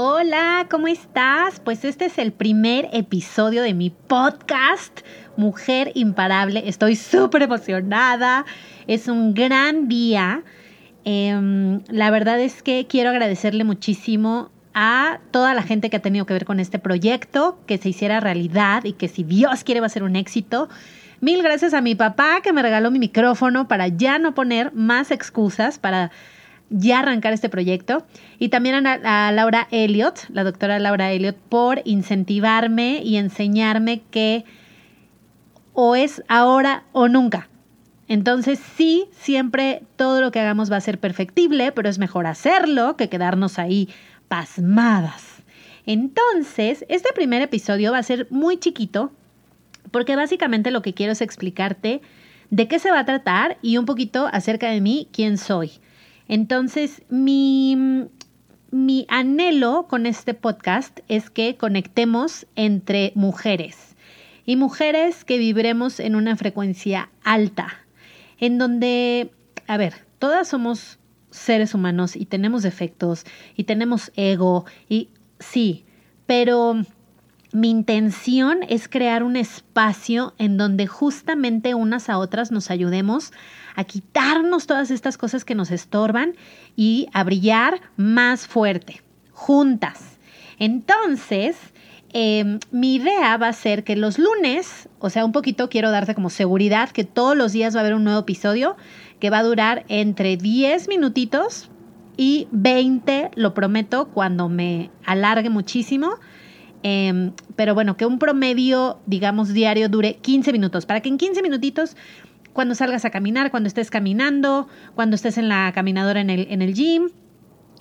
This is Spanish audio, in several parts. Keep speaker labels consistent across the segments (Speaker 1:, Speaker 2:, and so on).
Speaker 1: Hola, ¿cómo estás? Pues este es el primer episodio de mi podcast, Mujer Imparable. Estoy súper emocionada. Es un gran día. Em, la verdad es que quiero agradecerle muchísimo a toda la gente que ha tenido que ver con este proyecto, que se hiciera realidad y que si Dios quiere va a ser un éxito. Mil gracias a mi papá que me regaló mi micrófono para ya no poner más excusas, para ya arrancar este proyecto. Y también a, Laura Elliot, la doctora Laura Elliot, por incentivarme y enseñarme que o es ahora o nunca. Entonces sí, siempre todo lo que hagamos va a ser perfectible, pero es mejor hacerlo que quedarnos ahí pasmadas. Entonces, este primer episodio va a ser muy chiquito, porque básicamente lo que quiero es explicarte de qué se va a tratar y un poquito acerca de mí, quién soy. Entonces, mi, mi anhelo con este podcast es que conectemos entre mujeres y mujeres que viviremos en una frecuencia alta, en donde, a ver, todas somos seres humanos y tenemos defectos y tenemos ego y sí, pero mi intención es crear un espacio en donde justamente unas a otras nos ayudemos a quitarnos todas estas cosas que nos estorban y a brillar más fuerte, juntas. Entonces, em, mi idea va a ser que los lunes, o sea, un poquito quiero darte como seguridad que todos los días va a haber un nuevo episodio que va a durar entre 10 minutitos y 20, lo prometo, cuando me alargue muchísimo. Em, pero bueno, que un promedio, digamos, diario dure 15 minutos, para que en 15 minutitos cuando salgas a caminar, cuando estés caminando, cuando estés en la caminadora en el, en el gym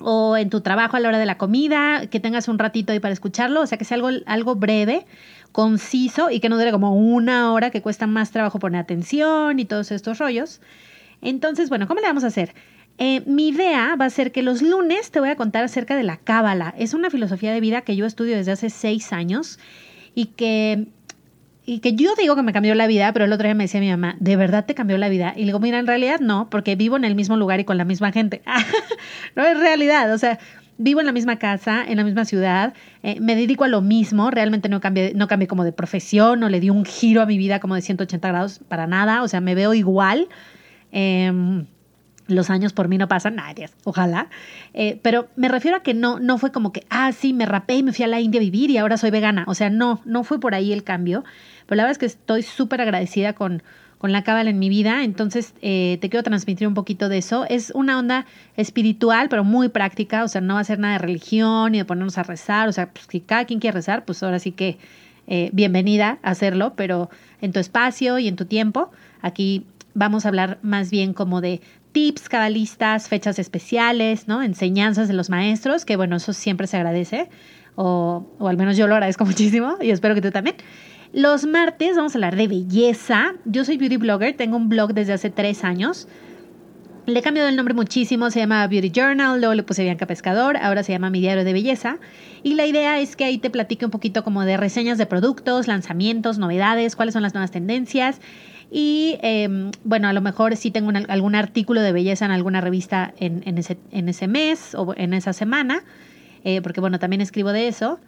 Speaker 1: o en tu trabajo a la hora de la comida, que tengas un ratito ahí para escucharlo, o sea, que sea algo, algo breve, conciso y que no dure como una hora, que cuesta más trabajo poner atención y todos estos rollos. Entonces, bueno, ¿cómo le vamos a hacer? Eh, mi idea va a ser que los lunes te voy a contar acerca de la cábala. Es una filosofía de vida que yo estudio desde hace seis años y que y que yo digo que me cambió la vida, pero el otro día me decía mi mamá, ¿de verdad te cambió la vida? Y le mira, en realidad no, porque vivo en el mismo lugar y con la misma gente. no es realidad, o sea, vivo en la misma casa, en la misma ciudad, eh, me dedico a lo mismo, realmente no cambié, no cambié como de profesión, no le di un giro a mi vida como de 180 grados para nada, o sea, me veo igual. Em, los años por mí no pasan, nadie, ojalá. Eh, pero me refiero a que no, no fue como que, ah, sí, me rapé y me fui a la India a vivir y ahora soy vegana. O sea, no, no fue por ahí el cambio. Pero la verdad es que estoy súper agradecida con, con la cábala en mi vida. Entonces, eh, te quiero transmitir un poquito de eso. Es una onda espiritual, pero muy práctica. O sea, no va a ser nada de religión ni de ponernos a rezar. O sea, pues, si cada quien quiere rezar, pues ahora sí que eh, bienvenida a hacerlo, pero en tu espacio y en tu tiempo. Aquí vamos a hablar más bien como de tips cabalistas, fechas especiales, ¿no? Enseñanzas de los maestros, que bueno, eso siempre se agradece, o, o al menos yo lo agradezco muchísimo y espero que tú también. Los martes vamos a hablar de belleza. Yo soy beauty blogger, tengo un blog desde hace tres años. Le he cambiado el nombre muchísimo, se llama Beauty Journal, luego le puse Bianca Pescador, ahora se llama Mi Diario de Belleza. Y la idea es que ahí te platique un poquito como de reseñas de productos, lanzamientos, novedades, cuáles son las nuevas tendencias. Y em, bueno, a lo mejor sí tengo algún artículo de belleza en alguna revista en, ese, en ese mes o en esa semana, eh, porque bueno, también escribo de eso.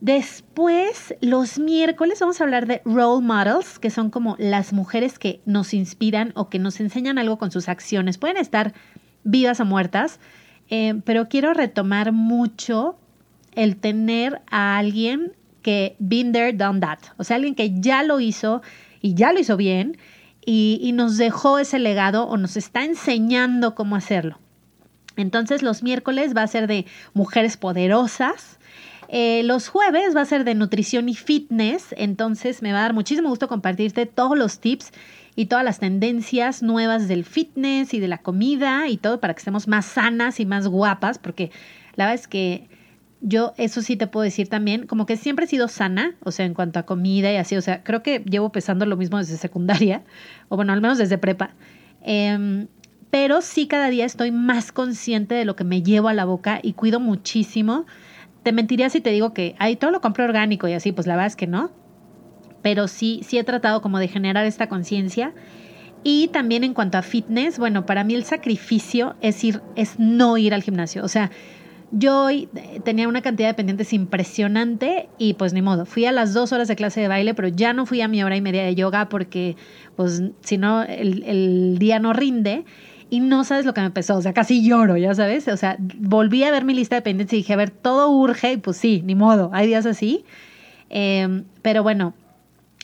Speaker 1: Después, los miércoles vamos a hablar de role models, que son como las mujeres que nos inspiran o que nos enseñan algo con sus acciones. Pueden estar vivas o muertas, eh, pero quiero retomar mucho el tener a alguien que been there, done that. O sea, alguien que ya lo hizo y ya lo hizo bien y, y nos dejó ese legado o nos está enseñando cómo hacerlo. Entonces los miércoles va a ser de mujeres poderosas. Eh, los jueves va a ser de nutrición y fitness. Entonces me va a dar muchísimo gusto compartirte todos los tips y todas las tendencias nuevas del fitness y de la comida y todo para que estemos más sanas y más guapas. Porque la verdad es que yo eso sí te puedo decir también, como que siempre he sido sana, o sea, en cuanto a comida y así, o sea, creo que llevo pesando lo mismo desde secundaria, o bueno, al menos desde prepa. Eh, pero sí cada día estoy más consciente de lo que me llevo a la boca y cuido muchísimo. Te mentiría si te digo que, ay, todo lo compro orgánico y así, pues la verdad es que no. Pero sí, sí he tratado como de generar esta conciencia. Y también en cuanto a fitness, bueno, para mí el sacrificio es ir, es no ir al gimnasio. O sea, yo hoy tenía una cantidad de pendientes impresionante y pues ni modo, fui a las dos horas de clase de baile, pero ya no fui a mi hora y media de yoga porque pues si no el, el día no rinde y no sabes lo que me pesó, o sea, casi lloro, ya sabes, o sea, volví a ver mi lista de pendientes y dije, a ver, todo urge y pues sí, ni modo, hay días así, em, pero bueno,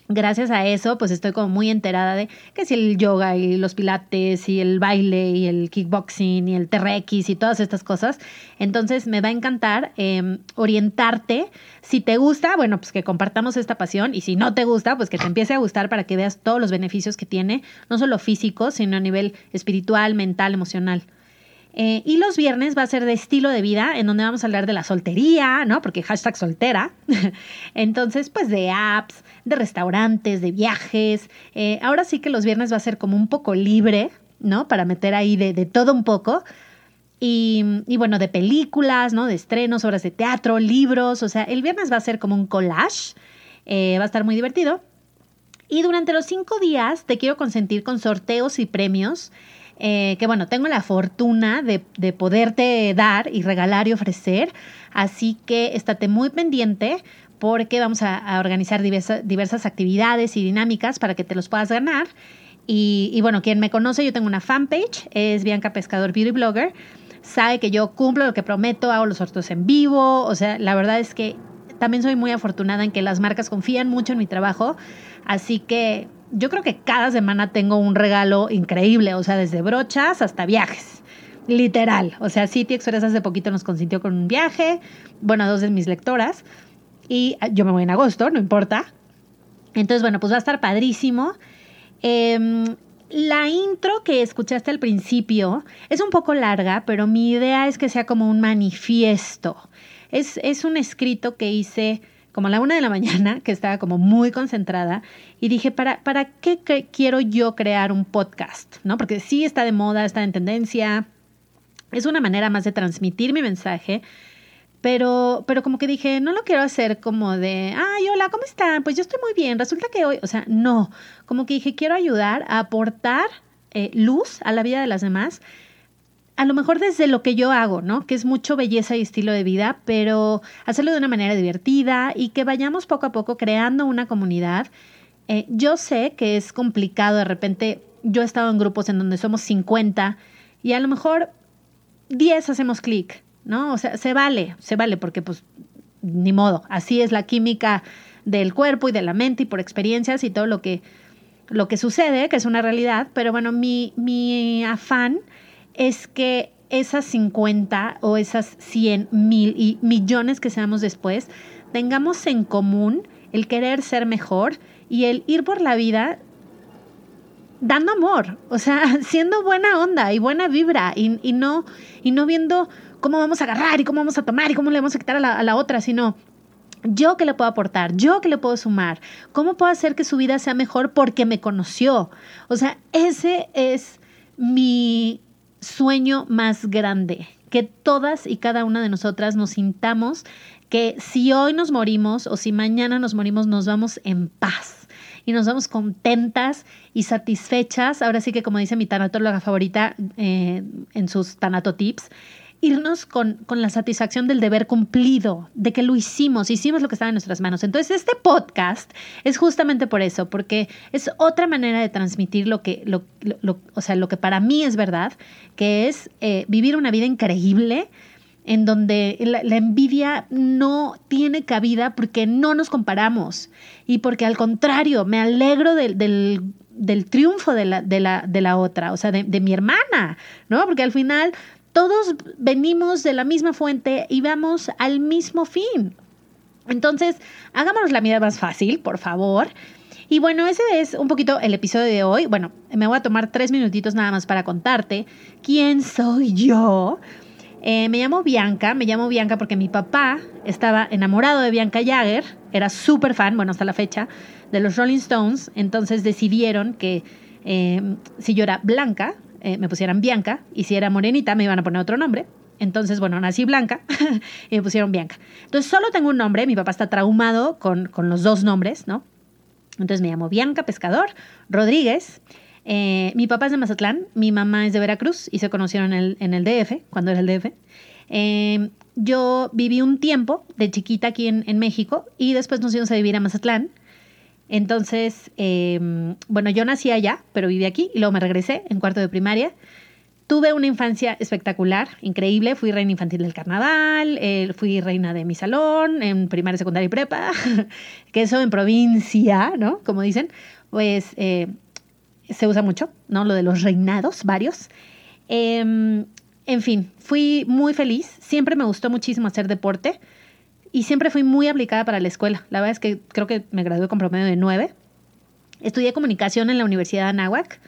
Speaker 1: gracias a eso, pues estoy como muy enterada de que si el yoga y los pilates y el baile y el kickboxing y el TRX y todas estas cosas. Entonces me va a encantar em, orientarte. Si te gusta, bueno, pues que compartamos esta pasión y si no te gusta, pues que te empiece a gustar para que veas todos los beneficios que tiene, no solo físico, sino a nivel espiritual, mental, emocional. Eh, y los viernes va a ser de estilo de vida, en donde vamos a hablar de la soltería, ¿no? Porque hashtag soltera. Entonces, pues de apps, de restaurantes, de viajes. Eh, ahora sí que los viernes va a ser como un poco libre, ¿no? Para meter ahí de, todo un poco. Y, bueno, de películas, ¿no? De estrenos, obras de teatro, libros. O sea, el viernes va a ser como un collage. Eh, va a estar muy divertido. Y durante los cinco días te quiero consentir con sorteos y premios eh, que bueno, tengo la fortuna de, poderte dar y regalar y ofrecer, así que estate muy pendiente porque vamos a, organizar diversas actividades y dinámicas para que te los puedas ganar. Y, y, bueno, quien me conoce, yo tengo una fanpage, es Bianca Pescador Beauty Blogger, sabe que yo cumplo lo que prometo, hago los sorteos en vivo, o sea, la verdad es que también soy muy afortunada en que las marcas confían mucho en mi trabajo, así que yo creo que cada semana tengo un regalo increíble, o sea, desde brochas hasta viajes. Literal. O sea, City Express hace poquito nos consintió con un viaje, bueno, dos de mis lectoras. Y yo me voy en agosto, no importa. Entonces, bueno, pues va a estar padrísimo. Em, la intro que escuchaste al principio es un poco larga, pero mi idea es que sea como un manifiesto. Es, es un escrito que hice como a la una de la mañana, que estaba como muy concentrada, y dije, ¿para, para qué quiero yo crear un podcast? ¿No? Porque sí está de moda, está en tendencia, es una manera más de transmitir mi mensaje, pero, pero como que dije, no lo quiero hacer como de, ay, hola, ¿cómo están? Pues yo estoy muy bien, resulta que hoy, o sea, no, como que dije, quiero ayudar a aportar eh, luz a la vida de las demás a lo mejor desde lo que yo hago, ¿no? Que es mucho belleza y estilo de vida, pero hacerlo de una manera divertida y que vayamos poco a poco creando una comunidad. Eh, yo sé que es complicado, de repente yo he estado en grupos en donde somos 50 y a lo mejor 10 hacemos clic, ¿no? O sea, se vale, se vale porque pues ni modo, así es la química del cuerpo y de la mente y por experiencias y todo lo que, lo que sucede, que es una realidad, pero bueno, mi, mi afán es que esas 50 o esas 100 mil y millones que seamos después, tengamos en común el querer ser mejor y el ir por la vida dando amor, o sea, siendo buena onda y buena vibra y, no, y no viendo cómo vamos a agarrar y cómo vamos a tomar y cómo le vamos a quitar a la, a la otra, sino yo que le puedo aportar, yo que le puedo sumar, cómo puedo hacer que su vida sea mejor porque me conoció. O sea, ese es mi sueño más grande, que todas y cada una de nosotras nos sintamos que si hoy nos morimos o si mañana nos morimos, nos vamos en paz y nos vamos contentas y satisfechas. Ahora sí que como dice mi tanatóloga favorita eh, en sus tanatotips, irnos con, la satisfacción del deber cumplido, de que lo hicimos, hicimos lo que estaba en nuestras manos. Entonces, este podcast es justamente por eso, porque es otra manera de transmitir lo que, lo, o sea, lo que para mí es verdad, que es eh, vivir una vida increíble. en donde la, envidia no tiene cabida porque no nos comparamos y porque al contrario, me alegro del, del, triunfo de la, de, la, de la, otra, o sea, de, de mi hermana, ¿no? Porque al final todos venimos de la misma fuente y vamos al mismo fin. Entonces, hagámonos la vida más fácil, por favor. Y bueno, ese es un poquito el episodio de hoy. Bueno, me voy a tomar tres minutitos nada más para contarte quién soy yo. Eh, me llamo Bianca, me llamo Bianca porque mi papá estaba enamorado de Bianca Jagger, era súper fan, bueno, hasta la fecha, de los Rolling Stones, entonces decidieron que eh, si yo era blanca, eh, me pusieran Bianca, y si era morenita, me iban a poner otro nombre. Entonces, bueno, nací blanca y me pusieron Bianca. Entonces, solo tengo un nombre, mi papá está traumado con, con los dos nombres, ¿no? Entonces me llamo Bianca Pescador Rodríguez. Eh, mi papá es de Mazatlán, mi mamá es de Veracruz y se conocieron en el, en el DF, cuando era el DF. Eh, yo viví un tiempo de chiquita aquí en, México y después nos íbamos a vivir a Mazatlán. Entonces, eh, bueno, yo nací allá, pero viví aquí y luego me regresé en cuarto de primaria. Tuve una infancia espectacular, increíble. Fui reina infantil del carnaval, fui reina de mi salón en primaria, secundaria y prepa, que eso en provincia, ¿no? Como dicen, pues se usa mucho, ¿no? Lo de los reinados, varios. Em, en fin, fui muy feliz. Siempre me gustó muchísimo hacer deporte y siempre fui muy aplicada para la escuela. La verdad es que creo que me gradué con promedio de nueve. Estudié comunicación en la Universidad de Anáhuac.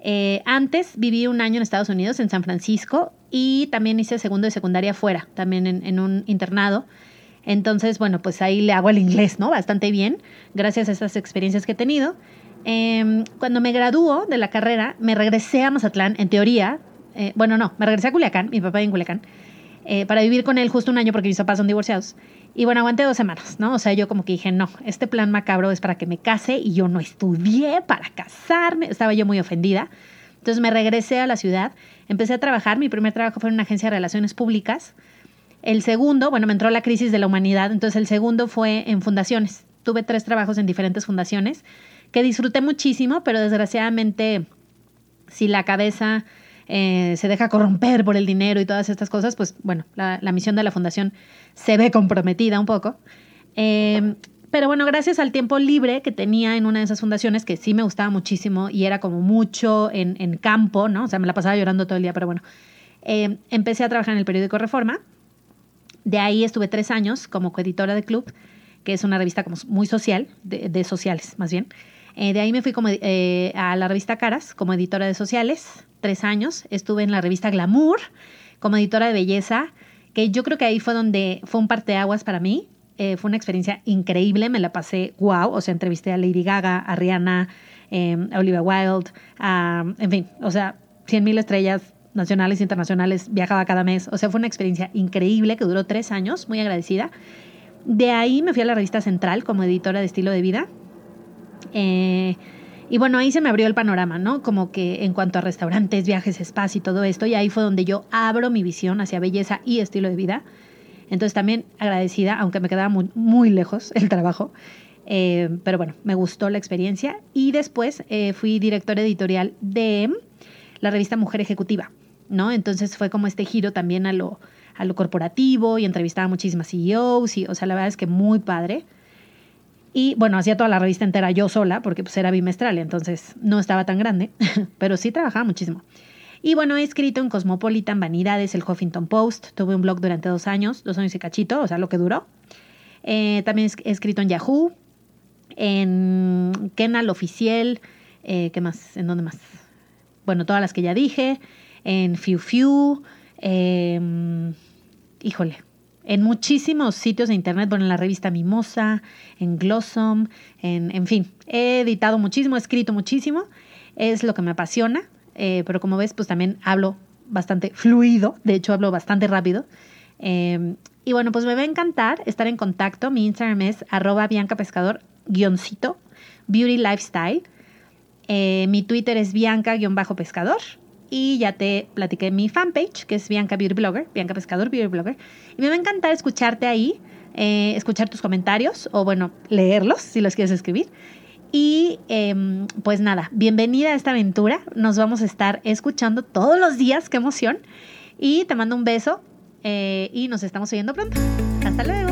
Speaker 1: Eh, antes viví un año en Estados Unidos, en San Francisco, y también hice segundo de secundaria fuera, también en, en un internado. Entonces, bueno, pues ahí le hago el inglés, ¿no? Bastante bien, gracias a estas experiencias que he tenido. Em, cuando me graduó de la carrera, me regresé a Mazatlán, en teoría. Eh, bueno, no, me regresé a Culiacán, mi papá en Culiacán, eh, para vivir con él justo un año porque mis papás son divorciados. Y bueno, aguanté dos semanas, ¿no? O sea, yo como que dije, no, este plan macabro es para que me case y yo no estudié para casarme. Estaba yo muy ofendida. Entonces me regresé a la ciudad, empecé a trabajar. Mi primer trabajo fue en una agencia de relaciones públicas. El segundo, bueno, me entró la crisis de la humanidad, entonces el segundo fue en fundaciones. Tuve tres trabajos en diferentes fundaciones que disfruté muchísimo, pero desgraciadamente si la cabeza eh, se deja corromper por el dinero y todas estas cosas, pues bueno, la, misión de la fundación se ve comprometida un poco. Eh, pero bueno, gracias al tiempo libre que tenía en una de esas fundaciones, que sí me gustaba muchísimo y era como mucho en, campo, ¿no? O sea, me la pasaba llorando todo el día, pero bueno, eh, empecé a trabajar en el periódico Reforma. De ahí estuve tres años como coeditora de Club, que es una revista como muy social, de sociales más bien. De ahí me fui como, a la revista Caras como editora de sociales, tres años. Estuve en la revista Glamour como editora de belleza, que yo creo que ahí fue donde fue un parteaguas para mí. Eh, fue una experiencia increíble, me la pasé wow. O sea, entrevisté a Lady Gaga, a Rihanna, a Olivia Wilde, en fin, o sea, 100 mil estrellas nacionales e internacionales, viajaba cada mes. O sea, fue una experiencia increíble que duró tres años, muy agradecida. De ahí me fui a la revista Central como editora de estilo de vida eh, y bueno, ahí se me abrió el panorama, ¿no? Como que en cuanto a restaurantes, viajes, spas y todo esto, y ahí fue donde yo abro mi visión hacia belleza y estilo de vida. Entonces también agradecida, aunque me quedaba muy, muy lejos el trabajo, eh, pero bueno, me gustó la experiencia. Y después eh, fui directora editorial de la revista Mujer Ejecutiva, ¿no? Entonces fue como este giro también a lo, a lo corporativo y entrevistaba a muchísimas CEOs, y, o sea, la verdad es que muy padre. Y bueno, hacía toda la revista entera yo sola, porque pues era bimestral, entonces no estaba tan grande, pero sí trabajaba muchísimo. Y bueno, he escrito en Cosmopolitan, Vanidades, el Huffington Post, tuve un blog durante dos años, dos años y cachito, o sea, lo que duró. Eh, también he escrito en Yahoo, en Kenal Oficial, eh, ¿qué más? ¿En dónde más? Bueno, todas las que ya dije, en Fiu Fiu, em, híjole, en muchísimos sitios de internet, bueno, en la revista Mimosa, en Glossom, en, en fin, he editado muchísimo, he escrito muchísimo, es lo que me apasiona, eh, pero como ves, pues también hablo bastante fluido, de hecho hablo bastante rápido. Em, y bueno, pues me va a encantar estar en contacto. Mi Instagram es arroba biancapescador guioncito, beauty lifestyle. Eh, mi Twitter es bianca-pescador y ya te platiqué mi fanpage, que es Bianca Beauty Blogger, Bianca Pescador Beauty Blogger. Y me va a encantar escucharte ahí, eh, escuchar tus comentarios o bueno, leerlos si los quieres escribir. Y em, pues nada, bienvenida a esta aventura. Nos vamos a estar escuchando todos los días, qué emoción. Y te mando un beso eh, y nos estamos viendo pronto. Hasta luego.